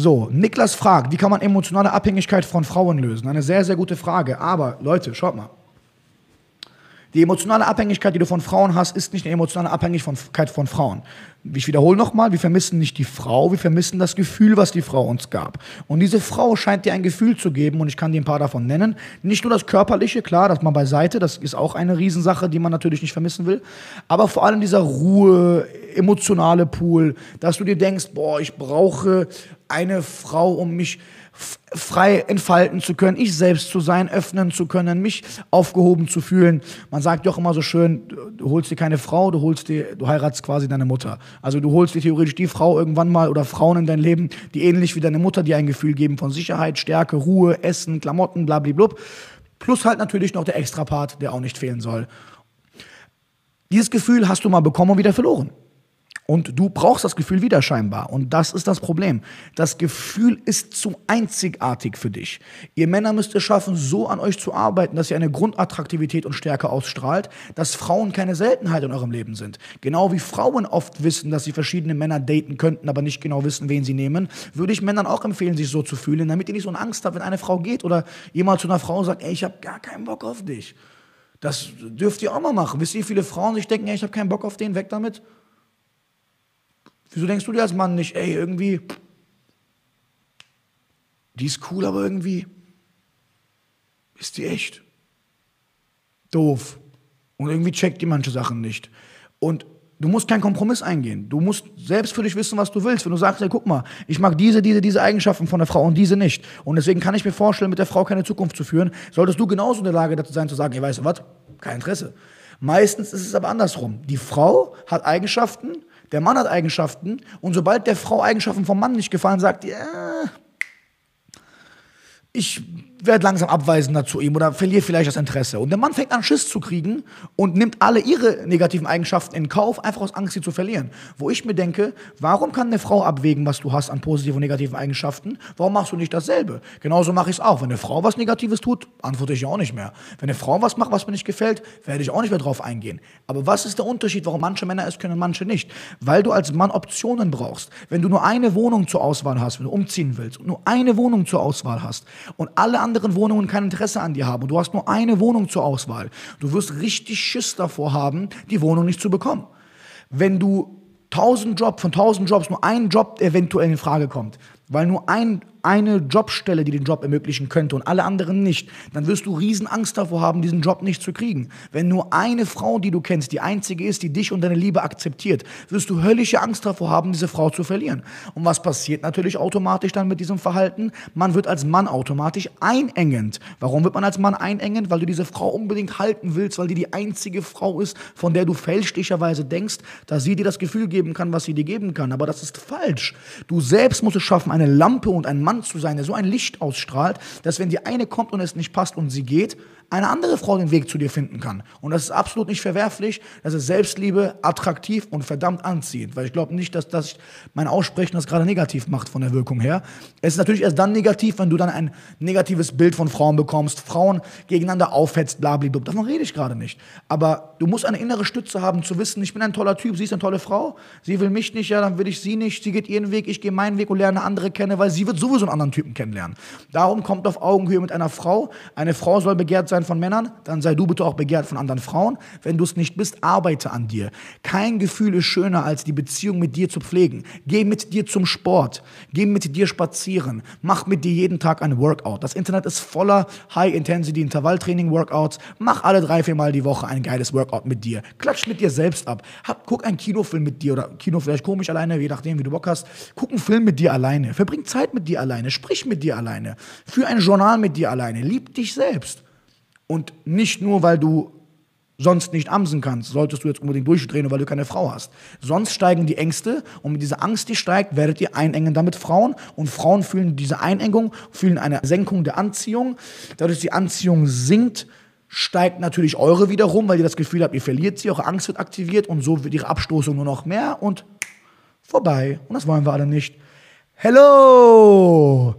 So, Niklas fragt, wie kann man emotionale Abhängigkeit von Frauen lösen? Eine sehr, sehr gute Frage. Aber Leute, schaut mal. Die emotionale Abhängigkeit, die du von Frauen hast, ist nicht eine emotionale Abhängigkeit von Frauen. Ich wiederhole nochmal, wir vermissen nicht die Frau, wir vermissen das Gefühl, was die Frau uns gab. Und diese Frau scheint dir ein Gefühl zu geben, und ich kann dir ein paar davon nennen. Nicht nur das Körperliche, klar, das mal beiseite, das ist auch eine Riesensache, die man natürlich nicht vermissen will. Aber vor allem dieser Ruhe, emotionale Pool, dass du dir denkst, boah, ich brauche eine Frau, um mich frei entfalten zu können, ich selbst zu sein, öffnen zu können, mich aufgehoben zu fühlen. Man sagt doch immer so schön, du holst dir keine Frau, du holst dir, du heiratst quasi deine Mutter. Also du holst dir theoretisch die Frau irgendwann mal oder Frauen in dein Leben, die ähnlich wie deine Mutter dir ein Gefühl geben von Sicherheit, Stärke, Ruhe, Essen, Klamotten, blablabla. Plus halt natürlich noch der Extrapart, der auch nicht fehlen soll. Dieses Gefühl hast du mal bekommen und wieder verloren. Und du brauchst das Gefühl wieder scheinbar. Und das ist das Problem. Das Gefühl ist zu einzigartig für dich. Ihr Männer müsst es schaffen, so an euch zu arbeiten, dass ihr eine Grundattraktivität und Stärke ausstrahlt, dass Frauen keine Seltenheit in eurem Leben sind. Genau wie Frauen oft wissen, dass sie verschiedene Männer daten könnten, aber nicht genau wissen, wen sie nehmen, würde ich Männern auch empfehlen, sich so zu fühlen, damit ihr nicht so eine Angst habt, wenn eine Frau geht oder jemand zu einer Frau sagt, ey, ich habe gar keinen Bock auf dich. Das dürft ihr auch mal machen. Wisst ihr, wie viele Frauen sich denken, ey, ich habe keinen Bock auf den, weg damit? Wieso denkst du dir als Mann nicht, ey, irgendwie, die ist cool, aber irgendwie ist die echt doof. Und irgendwie checkt die manche Sachen nicht. Und du musst keinen Kompromiss eingehen. Du musst selbst für dich wissen, was du willst. Wenn du sagst, ey, guck mal, ich mag diese, diese, diese Eigenschaften von der Frau und diese nicht. Und deswegen kann ich mir vorstellen, mit der Frau keine Zukunft zu führen, solltest du genauso in der Lage dazu sein, zu sagen, ey, weißt du was, kein Interesse. Meistens ist es aber andersrum. Die Frau hat Eigenschaften, der Mann hat Eigenschaften und sobald der Frau Eigenschaften vom Mann nicht gefallen, sagt die, äh, ich werde langsam abweisender zu ihm oder verliere vielleicht das Interesse. Und der Mann fängt an, Schiss zu kriegen und nimmt alle ihre negativen Eigenschaften in Kauf, einfach aus Angst, sie zu verlieren. Wo ich mir denke, warum kann eine Frau abwägen, was du hast an positiven und negativen Eigenschaften? Warum machst du nicht dasselbe? Genauso mache ich es auch. Wenn eine Frau was Negatives tut, antworte ich auch nicht mehr. Wenn eine Frau was macht, was mir nicht gefällt, werde ich auch nicht mehr drauf eingehen. Aber was ist der Unterschied, warum manche Männer es können und manche nicht? Weil du als Mann Optionen brauchst. Wenn du nur eine Wohnung zur Auswahl hast, wenn du umziehen willst und nur eine Wohnung zur Auswahl hast und alle anderen Wohnungen kein Interesse an dir haben und du hast nur eine Wohnung zur Auswahl, du wirst richtig Schiss davor haben, die Wohnung nicht zu bekommen. Wenn du 1000 Jobs, von 1000 Jobs nur ein Job eventuell in Frage kommt, weil nur ein eine Jobstelle, die den Job ermöglichen könnte und alle anderen nicht, dann wirst du riesen Angst davor haben, diesen Job nicht zu kriegen. Wenn nur eine Frau, die du kennst, die einzige ist, die dich und deine Liebe akzeptiert, wirst du höllische Angst davor haben, diese Frau zu verlieren. Und was passiert natürlich automatisch dann mit diesem Verhalten? Man wird als Mann automatisch einengend. Warum wird man als Mann einengend? Weil du diese Frau unbedingt halten willst, weil die die einzige Frau ist, von der du fälschlicherweise denkst, dass sie dir das Gefühl geben kann, was sie dir geben kann. Aber das ist falsch. Du selbst musst es schaffen, eine Lampe und ein Mann Mann zu sein, der so ein Licht ausstrahlt, dass wenn die eine kommt und es nicht passt und sie geht, eine andere Frau den Weg zu dir finden kann. Und das ist absolut nicht verwerflich. Das ist Selbstliebe, attraktiv und verdammt anziehend. Weil ich glaube nicht, dass das mein Aussprechen das gerade negativ macht von der Wirkung her. Es ist natürlich erst dann negativ, wenn du dann ein negatives Bild von Frauen bekommst, Frauen gegeneinander aufhetzt, blablabla. Davon rede ich gerade nicht. Aber du musst eine innere Stütze haben, zu wissen, ich bin ein toller Typ, sie ist eine tolle Frau, sie will mich nicht, ja, dann will ich sie nicht, sie geht ihren Weg, ich gehe meinen Weg und lerne andere kennen, weil sie wird sowieso einen anderen Typen kennenlernen. Darum kommt auf Augenhöhe mit einer Frau. Eine Frau soll begehrt sein von Männern, dann sei du bitte auch begehrt von anderen Frauen. Wenn du es nicht bist, arbeite an dir. Kein Gefühl ist schöner, als die Beziehung mit dir zu pflegen. Geh mit dir zum Sport. Geh mit dir spazieren. Mach mit dir jeden Tag ein Workout. Das Internet ist voller High-Intensity-Intervalltraining-Workouts. Mach alle drei, vier Mal die Woche ein geiles Workout mit dir. Klatsch mit dir selbst ab. Hab, guck einen Kinofilm mit dir oder Kino vielleicht komisch alleine, je nachdem, wie du Bock hast. Guck einen Film mit dir alleine. Verbring Zeit mit dir alleine. Sprich mit dir alleine. Führ ein Journal mit dir alleine. Lieb dich selbst. Und nicht nur, weil du sonst nicht amsen kannst, solltest du jetzt unbedingt durchdrehen, weil du keine Frau hast. Sonst steigen die Ängste und mit dieser Angst, die steigt, werdet ihr einengen damit Frauen und Frauen fühlen diese Einengung, fühlen eine Senkung der Anziehung. Dadurch die Anziehung sinkt, steigt natürlich eure wiederum, weil ihr das Gefühl habt, ihr verliert sie, eure Angst wird aktiviert und so wird ihre Abstoßung nur noch mehr und vorbei. Und das wollen wir alle nicht. Hello!